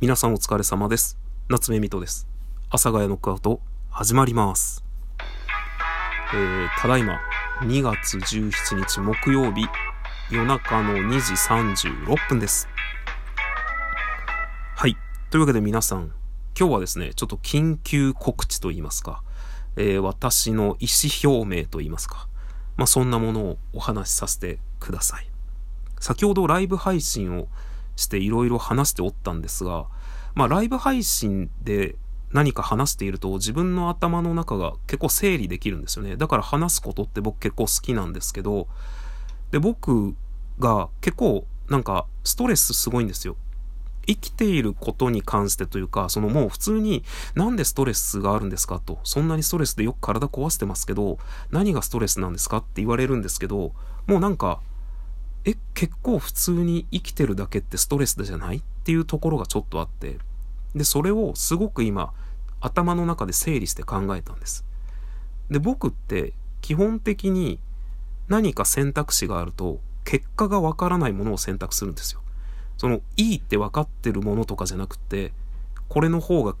皆さんお疲れ様です。夏目みとです。阿佐ヶ谷ノックアウト始まります。えー、ただいま2月17日木曜日夜中の2時36分です。はい。というわけで皆さん、今日はですね、ちょっと緊急告知と言いますか、えー、私の意思表明と言いますか、まあそんなものをお話しさせてください。先ほどライブ配信をしていろいろ話しておったんですが、まあライブ配信で何か話していると自分の頭の中が結構整理できるんですよね。だから話すことって僕結構好きなんですけど、で、僕が結構なんかストレスすごいんですよ。生きていることに関してというか、そのもう普通になんでストレスがあるんですかと、そんなにストレスでよく体壊してますけど、何がストレスなんですかって言われるんですけど、もうなんかえ、結構普通に生きてるだけってストレスじゃないっていうところがちょっとあって、で、それをすごく今、頭の中で整理して考えたんです。で、僕って基本的に何か選択肢があると、結果がわからないものを選択するんですよ。その、いいって分かってるものとかじゃなくて、これの方が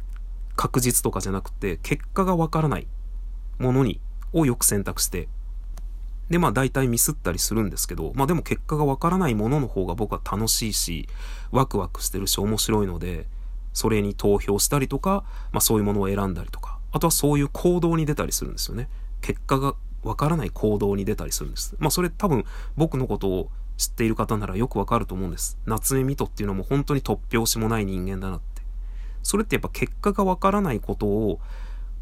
確実とかじゃなくて、結果がわからないものに、をよく選択してで、まあ大体ミスったりするんですけど、まあでも結果がわからないものの方が僕は楽しいし、ワクワクしてるし面白いので、それに投票したりとか、まあそういうものを選んだりとか、あとはそういう行動に出たりするんですよね。結果がわからない行動に出たりするんです。まあそれ多分僕のことを知っている方ならよくわかると思うんです。夏目ミトっていうのも本当に突拍子もない人間だなって。それってやっぱ結果がわからないことを、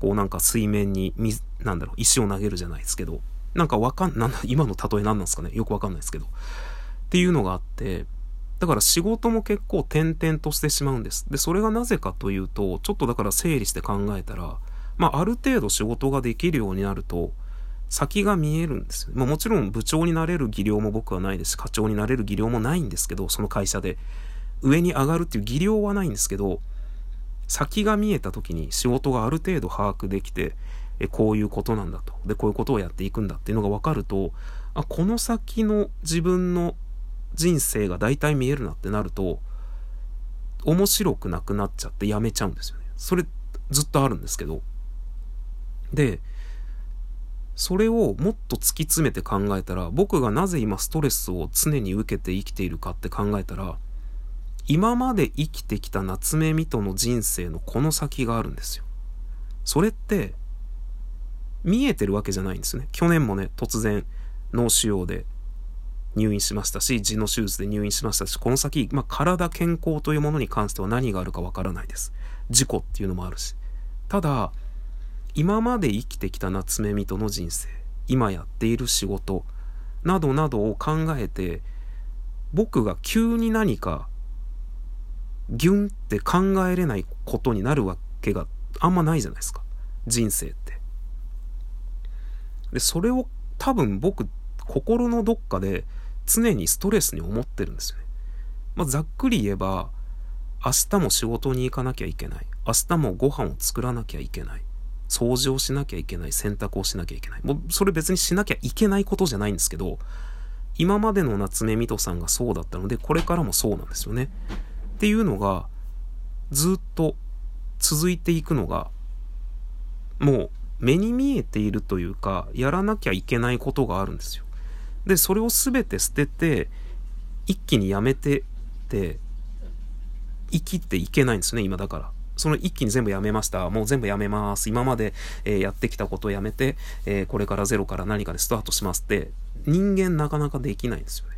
こうなんか水面に、なんだろう、石を投げるじゃないですけど、なんかわかん、なんだ、今の例え何なんですかね？よくわかんないですけど。っていうのがあって、だから仕事も結構点々としてしまうんです。で、それがなぜかというと、ちょっとだから整理して考えたら、まあ、ある程度仕事ができるようになると、先が見えるんですよ。まあ、もちろん部長になれる技量も僕はないですし、課長になれる技量もないんですけど、その会社で。上に上がるっていう技量はないんですけど、先が見えた時に仕事がある程度把握できて、えこういうことなんだと。で、こういうことをやっていくんだっていうのが分かると、あ、この先の自分の人生が大体見えるなってなると、面白くなくなっちゃってやめちゃうんですよね。それずっとあるんですけど。で、それをもっと突き詰めて考えたら、僕がなぜ今ストレスを常に受けて生きているかって考えたら、今まで生きてきた夏目ミトの人生のこの先があるんですよ。それって、見えてるわけじゃないんですね。去年もね、突然脳腫瘍で入院しましたし、痔の手術で入院しましたし、この先、まあ、体健康というものに関しては何があるかわからないです。事故っていうのもあるし。ただ、今まで生きてきた夏目人の人生、今やっている仕事、などなどを考えて、僕が急に何か、ギュンって考えれないことになるわけがあんまないじゃないですか。人生って。で、それを多分僕、心のどっかで常にストレスに思ってるんですよね。まあ、ざっくり言えば、明日も仕事に行かなきゃいけない。明日もご飯を作らなきゃいけない。掃除をしなきゃいけない。洗濯をしなきゃいけない。もう、それ別にしなきゃいけないことじゃないんですけど、今までの夏目みとさんがそうだったので、これからもそうなんですよね。っていうのが、ずっと続いていくのが、もう目に見えているというか、やらなきゃいけないことがあるんですよ。で、それを全て捨てて、一気にやめてって、生きていけないんですね、今だから。その一気に全部やめました。もう全部やめます。今まで、えー、やってきたことをやめて、えー、これからゼロから何かでスタートしますって、人間なかなかできないんですよね。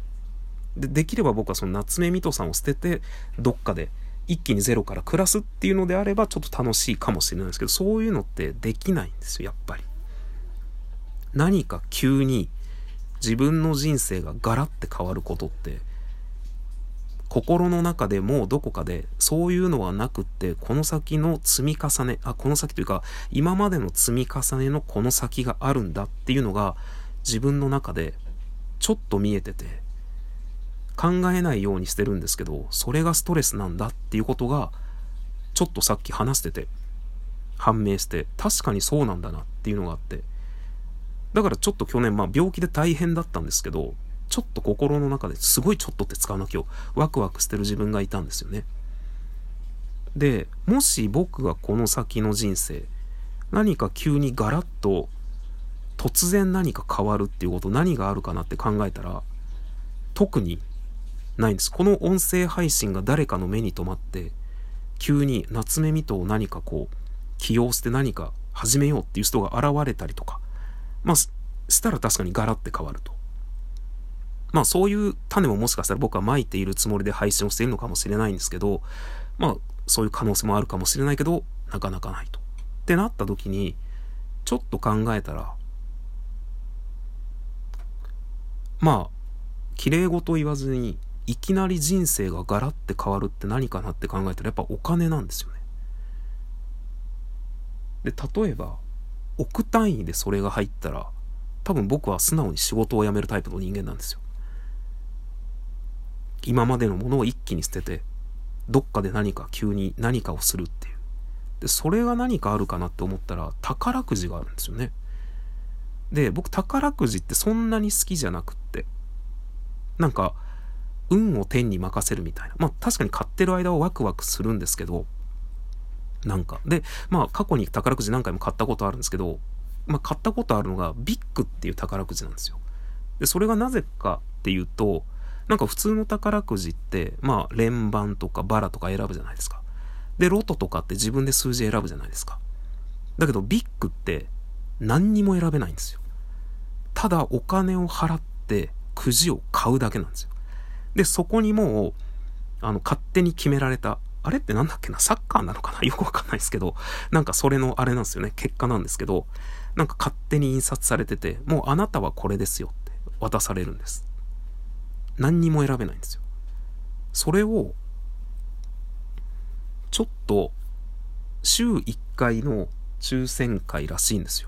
で、できれば僕はその夏目みとさんを捨てて、どっかで、一気にゼロから暮らすっていうのであればちょっと楽しいかもしれないですけど、そういうのってできないんですよ、やっぱり。何か急に自分の人生がガラッて変わることって、心の中でもうどこかでそういうのはなくってこの先の積み重ねあこの先というか今までの積み重ねのこの先があるんだっていうのが自分の中でちょっと見えてて考えないようにしてるんですけど、それがストレスなんだっていうことが、ちょっとさっき話してて、判明して、確かにそうなんだなっていうのがあって、だからちょっと去年、まあ病気で大変だったんですけど、ちょっと心の中ですごいちょっとって使わなきゃワクワクしてる自分がいたんですよね。で、もし僕がこの先の人生、何か急にガラッと突然何か変わるっていうこと何があるかなって考えたら、特にないんです。この音声配信が誰かの目に留まって、急に夏目水戸を何かこう、起用して何か始めようっていう人が現れたりとか、まあ、したら確かにガラって変わると。まあそういう種ももしかしたら僕は撒いているつもりで配信をしているのかもしれないんですけど、まあそういう可能性もあるかもしれないけど、なかなかないと。ってなった時に、ちょっと考えたら、まあ、綺麗事言わずに、いきなり人生がガラッて変わるって何かなって考えたらやっぱお金なんですよね。で、例えば、億単位でそれが入ったら、多分僕は素直に仕事を辞めるタイプの人間なんですよ。今までのものを一気に捨てて、どっかで何か急に何かをするっていう。で、それが何かあるかなって思ったら、宝くじがあるんですよね。で、僕宝くじってそんなに好きじゃなくって、なんか、運を天に任せるみたいな。まあ確かに買ってる間はワクワクするんですけど、なんか。で、まあ過去に宝くじ何回も買ったことあるんですけど、まあ買ったことあるのがビッグっていう宝くじなんですよ。で、それがなぜかっていうと、なんか普通の宝くじって、まあ連番とかバラとか選ぶじゃないですか。で、ロトとかって自分で数字選ぶじゃないですか。だけどビッグって何にも選べないんですよ。ただお金を払ってくじを買うだけなんですよ。で、そこにもう、あの、勝手に決められた、あれってなんだっけな？サッカーなのかな？よくわかんないですけど、なんかそれのあれなんですよね。結果なんですけど、なんか勝手に印刷されてて、もうあなたはこれですよって渡されるんです。何にも選べないんですよ。それを、ちょっと、週1回の抽選会らしいんですよ。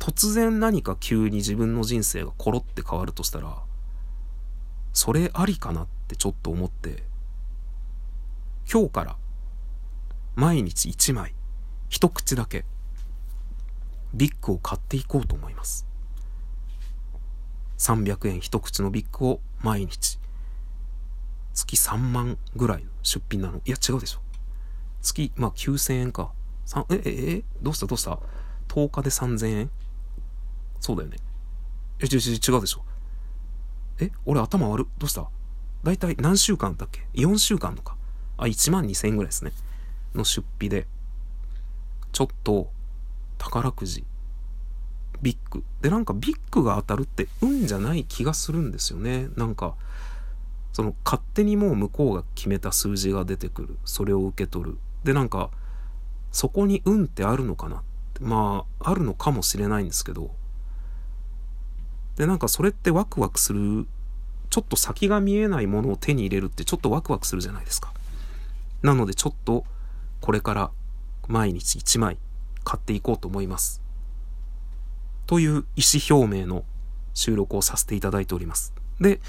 突然何か急に自分の人生がコロって変わるとしたら、それありかなってちょっと思って、今日から毎日1枚、一口だけ、ビッグを買っていこうと思います。300円一口のビッグを毎日、月3万ぐらいの出品なの。いや、違うでしょ。月、まあ9000円か。え、え、え、どうしたどうした ?10 日で3000円？そうだよね。え、違う違うでしょ。え俺頭悪どうした？だいたい何週間だっけ ?4 週間とか。あ、1万2000円ぐらいですね。の出費で。ちょっと、宝くじ。ビッグ。で、なんかビッグが当たるって運じゃない気がするんですよね。なんか、その勝手にもう向こうが決めた数字が出てくる。それを受け取る。で、なんか、そこに運ってあるのかなまあ、あるのかもしれないんですけど、で、なんかそれってワクワクする、ちょっと先が見えないものを手に入れるってちょっとワクワクするじゃないですか。なのでちょっとこれから毎日1枚買っていこうと思います。という意思表明の収録をさせていただいております。で、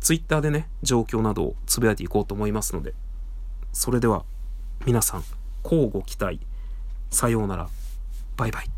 ツイッターでね、状況などをつぶやいていこうと思いますので、それでは皆さん、交互期待。さようなら。バイバイ。